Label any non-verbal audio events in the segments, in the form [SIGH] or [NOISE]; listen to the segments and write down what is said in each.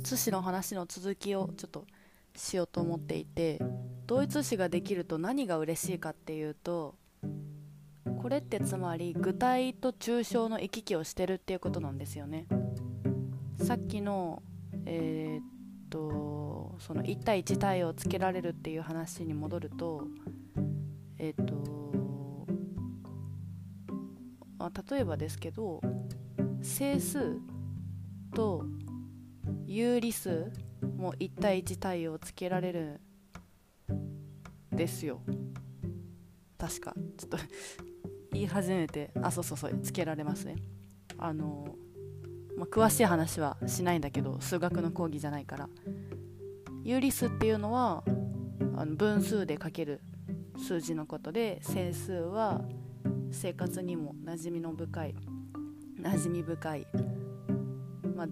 一詩の話の続きをちょっとしようと思っていて同一詩ができると何が嬉しいかっていうとこれってつまり具体と抽象の行き来をしてるっていうことなんですよね。さっきのえー、っとその1対1対応をつけられるっていう話に戻るとえー、っとあ例えばですけど整数と有理数も1対1対応つけられるですよ。確か。ちょっと [LAUGHS] 言い始めて。あそうそうそう。つけられますね。あの、まあ、詳しい話はしないんだけど数学の講義じゃないから。有理数っていうのはあの分数でかける数字のことで整数は生活にも馴染みの深い馴染み深い、まあ、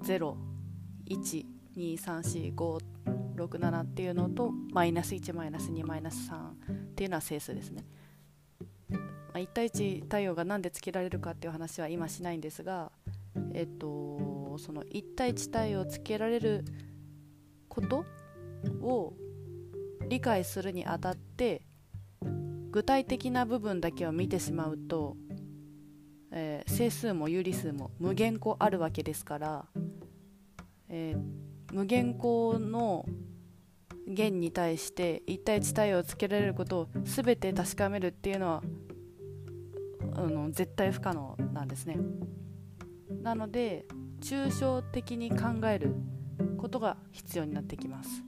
1234567っていうのとマイナス1マイナス2マイナス3っていうのは整数ですね、ま、1対1対応が何でつけられるかっていう話は今しないんですがえっとその1対1対応をつけられることを理解するにあたって具体的な部分だけを見てしまうと、えー、整数も有理数も無限個あるわけですから、えー、無限個の弦に対して1対1対応をつけられることを全て確かめるっていうのはあの絶対不可能なんですね。なので抽象的に考えることが必要になってきます。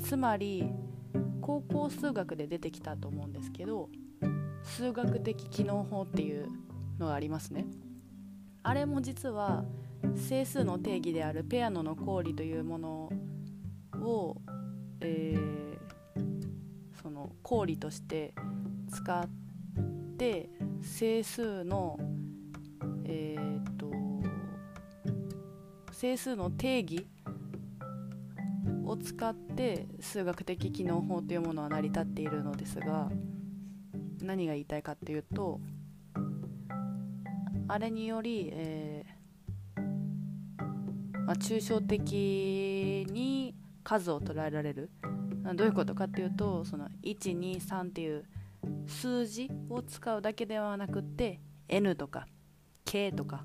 つまり高校数学で出てきたと思うんですけど数学的機能法っていうのがありますね。あれも実は整数の定義であるペアノの公理というものを、えー、その公理として使って整数のえー、っと整数の定義を使って数学的機能法というものは成り立っているのですが何が言いたいかっていうとあれにより、え、まあ、抽象的に数を捉えられるどういうことかっていうとその123っていう数字を使うだけではなくって n とか k とか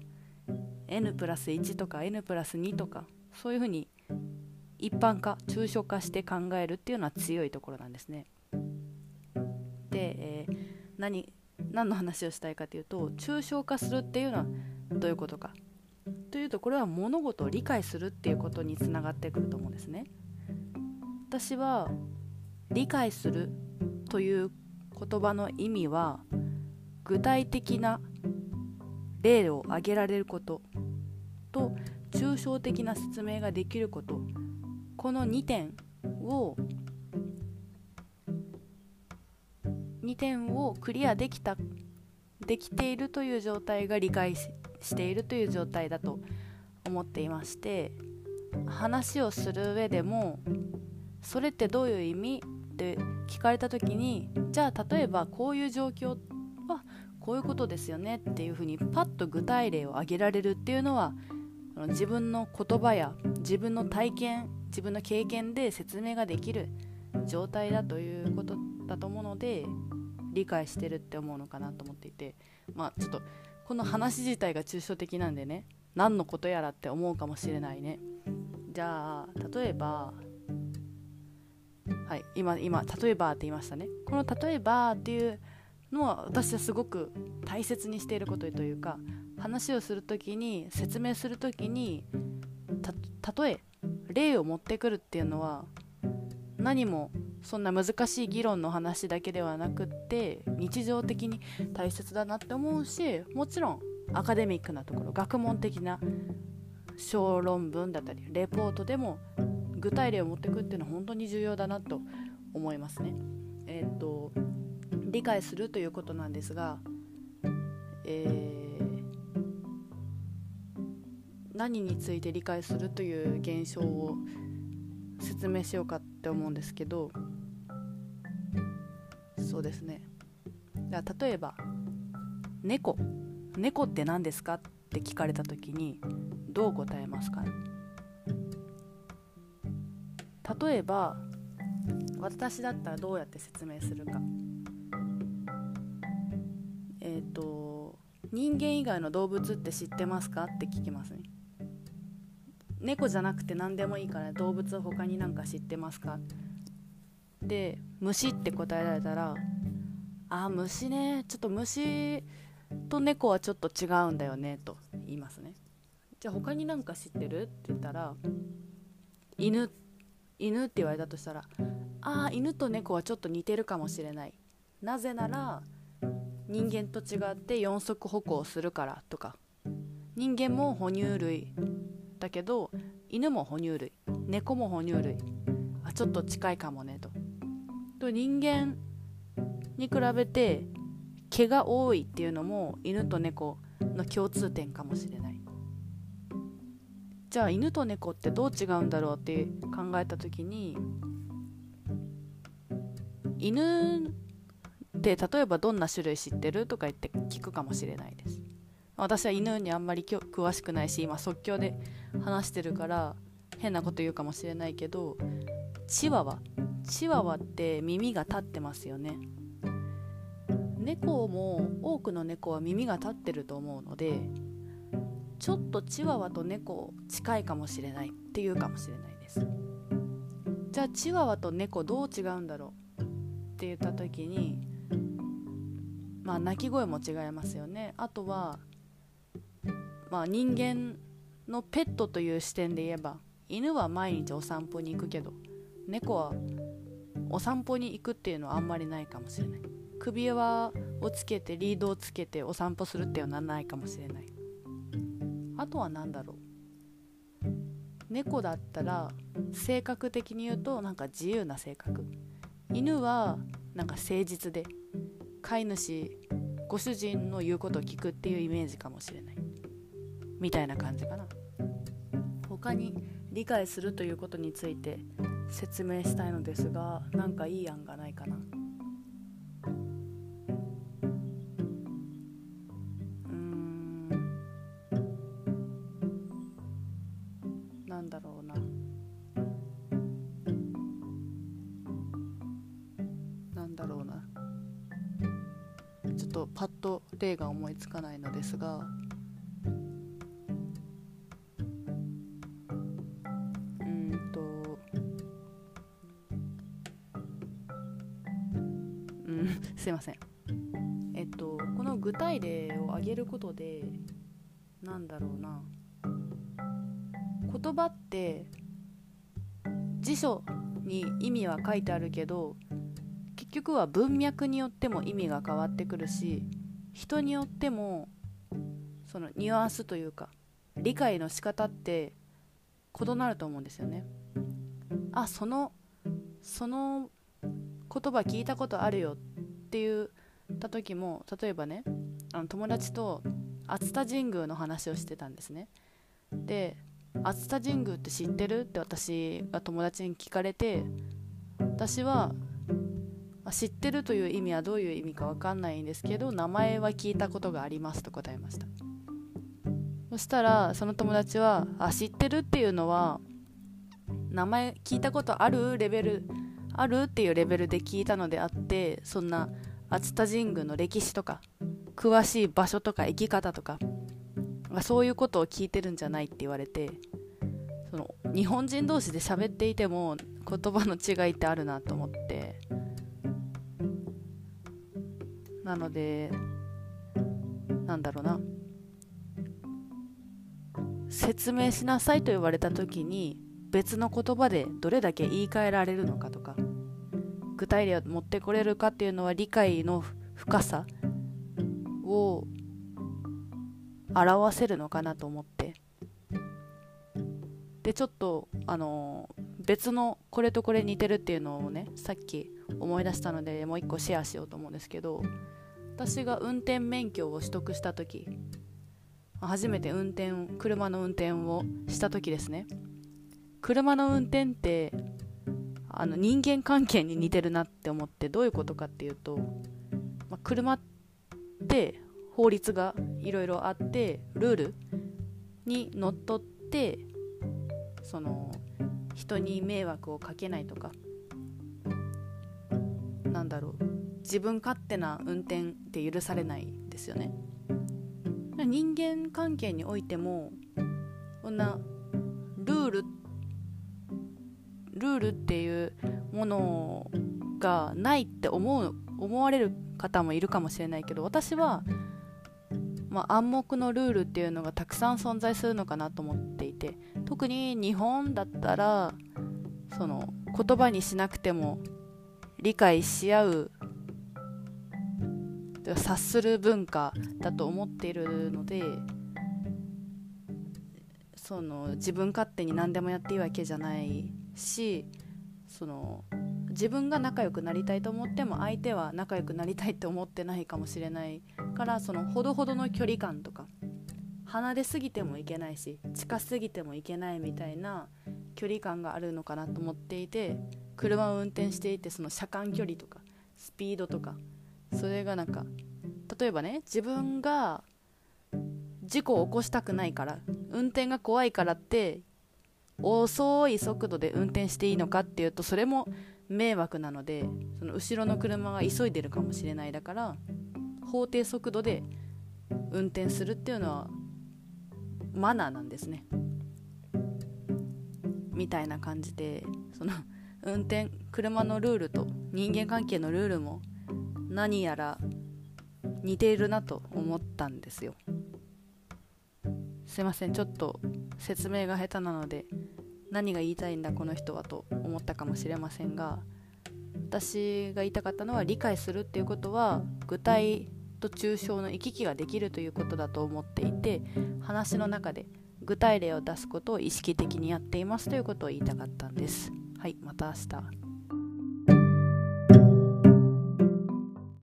n プラス1とか n プラス2とかそういうふうに一般化抽象化して考えるっていうのは強いところなんですね。で、えー、何何の話をしたいかというと抽象化するっていうのはどういうことかというとこれは物事を理解するっていうことにつながってくると思うんですね。私は理解するという言葉の意味は具体的な例を挙げられることと抽象的な説明ができることこの2点を2点をクリアできたできているという状態が理解しているという状態だと思っていまして話をする上でもそれってどういう意味って聞かれた時にじゃあ例えばこういう状況はこういうことですよねっていうふうにパッと具体例を挙げられるっていうのは自分の言葉や自分の体験自分の経験で説明ができる状態だということだと思うので理解してるって思うのかなと思っていてまあちょっとこの話自体が抽象的なんでね何のことやらって思うかもしれないね。じゃあ例えばはい今今例えばって言いましたね。この例えばっていうのは私はすごく大切にしていることというか話をする時に説明する時に例え例を持ってくるっていうのは何もそんな難しい議論の話だけではなくって日常的に大切だなって思うしもちろんアカデミックなところ学問的な小論文だったりレポートでも具体例を持ってくっていうのは本当に重要だなと思いますね。えー、っと理解するということなんですが、えー何について理解するという現象を説明しようかって思うんですけどそうですね。だ例えば「猫。猫って何ですか?」って聞かれた時にどう答えますか？例えば私だったらどうやって説明するか。えっ、ー、と人間以外の動物って知ってますか？って聞きますね。猫じゃなくて何でもいいから動物他に何か知ってますか？で虫って答えられたらあ虫ねちょっと虫と猫はちょっと違うんだよねと言いますね。じゃあ他に何か知ってる？って言ったら犬犬って言われたとしたらああ犬と猫はちょっと似てるかもしれない。なぜなら人間と違って四足歩行するからとか。人間も哺乳類だけど犬も哺乳類猫も哺乳類あちょっと近いかもねと。と人間に比べて毛が多いっていうのも犬と猫の共通点かもしれない。じゃあ犬と猫ってどう違うんだろうって考えた時に犬って例えばどんな種類知ってるとか言って聞くかもしれないです。私は犬にあんまり詳しくないし今即興で話してるから変なこと言うかもしれないけどチワワ。チワワって耳が立ってますよね。猫も多くの猫は耳が立ってると思うのでちょっとチワワと猫近いかもしれないっていうかもしれないです。じゃあチワワと猫どう違うんだろう？って言った時にまあ鳴き声も違いますよね。あとはまあ人間のペットという視点で言えば犬は毎日お散歩に行くけど猫はお散歩に行くっていうのはあんまりないかもしれない。首輪をつけてリードをつけてお散歩するっていうのはないかもしれない。あとは何だろう。猫だったら性格的に言うとなんか自由な性格。犬はなんか誠実で飼い主ご主人の言うことを聞くっていうイメージかもしれない。みたいな感じかな。他に理解するということについて説明したいのですが何かいい案がないかな。パッと例が思いつかないのですがすいません。えっとこの具体例を挙げることでなんだろうな。言葉って辞書に意味は書いてあるけど結局は文脈によっても意味が変わってくるし人によってもそのニュアンスというか理解の仕方って異なると思うんですよね。あそのその言葉聞いたことあるよ。って言った時も例えばねあの友達と熱田神宮の話をしてたんですね。で熱田神宮って知ってるって私が友達に聞かれて私は知ってるという意味はどういう意味か分かんないんですけど名前は聞いたことがありますと答えましたそしたらその友達はあ知ってるっていうのは名前聞いたことあるレベルあるっていうレベルで聞いたのであってそんな熱田神宮の歴史とか詳しい場所とか生き方とかそういうことを聞いてるんじゃないって言われてその日本人同士で喋っていても言葉の違いってあるなと思って。なのでなんだろうな。説明しなさいと言われた時に別の言葉でどれだけ言い換えられるのかとか具体例を持ってこれるかっていうのは理解の深さを表せるのかなと思って。でちょっとあの別のこれとこれ似てるっていうのをねさっき思い出したのでもう一個シェアしようと思うんですけど私が運転免許を取得した時初めて運転車の運転をした時ですね。車の運転ってあの人間関係に似てるなって思ってどういうことかっていうと、まあ、車って法律がいろいろあってルールにのっとってその人に迷惑をかけないとか。なんだろう。自分勝手な運転って許されないですよね。人間関係においてもこんなルールルールっていうものがないって思う思われる方もいるかもしれないけど私は、まあ、暗黙のルールっていうのがたくさん存在するのかなと思っていて特に日本だったらその言葉にしなくても理解し合う察する文化だと思っているのでその自分勝手に何でもやっていいわけじゃないしその自分が仲良くなりたいと思っても相手は仲良くなりたいって思ってないかもしれないからそのほどほどの距離感とか離れすぎてもいけないし近すぎてもいけないみたいな距離感があるのかなと思っていて車を運転していてその車間距離とかスピードとかそれがなんか例えばね自分が事故を起こしたくないから運転が怖いからって遅い速度で運転していいのかっていうとそれも迷惑なのでその後ろの車が急いでるかもしれないだから法定速度で運転するっていうのはマナーなんですね。みたいな感じでその運転車のルールと人間関係のルールも何やら似ているなと思ったんですよ。すいませんちょっと説明が下手なので何が言いたいんだこの人はと思ったかもしれませんが私が言いたかったのは理解するっていうことは具体と抽象の行き来ができるということだと思っていて話の中で具体例を出すことを意識的にやっていますということを言いたかったんです。はいまた明日。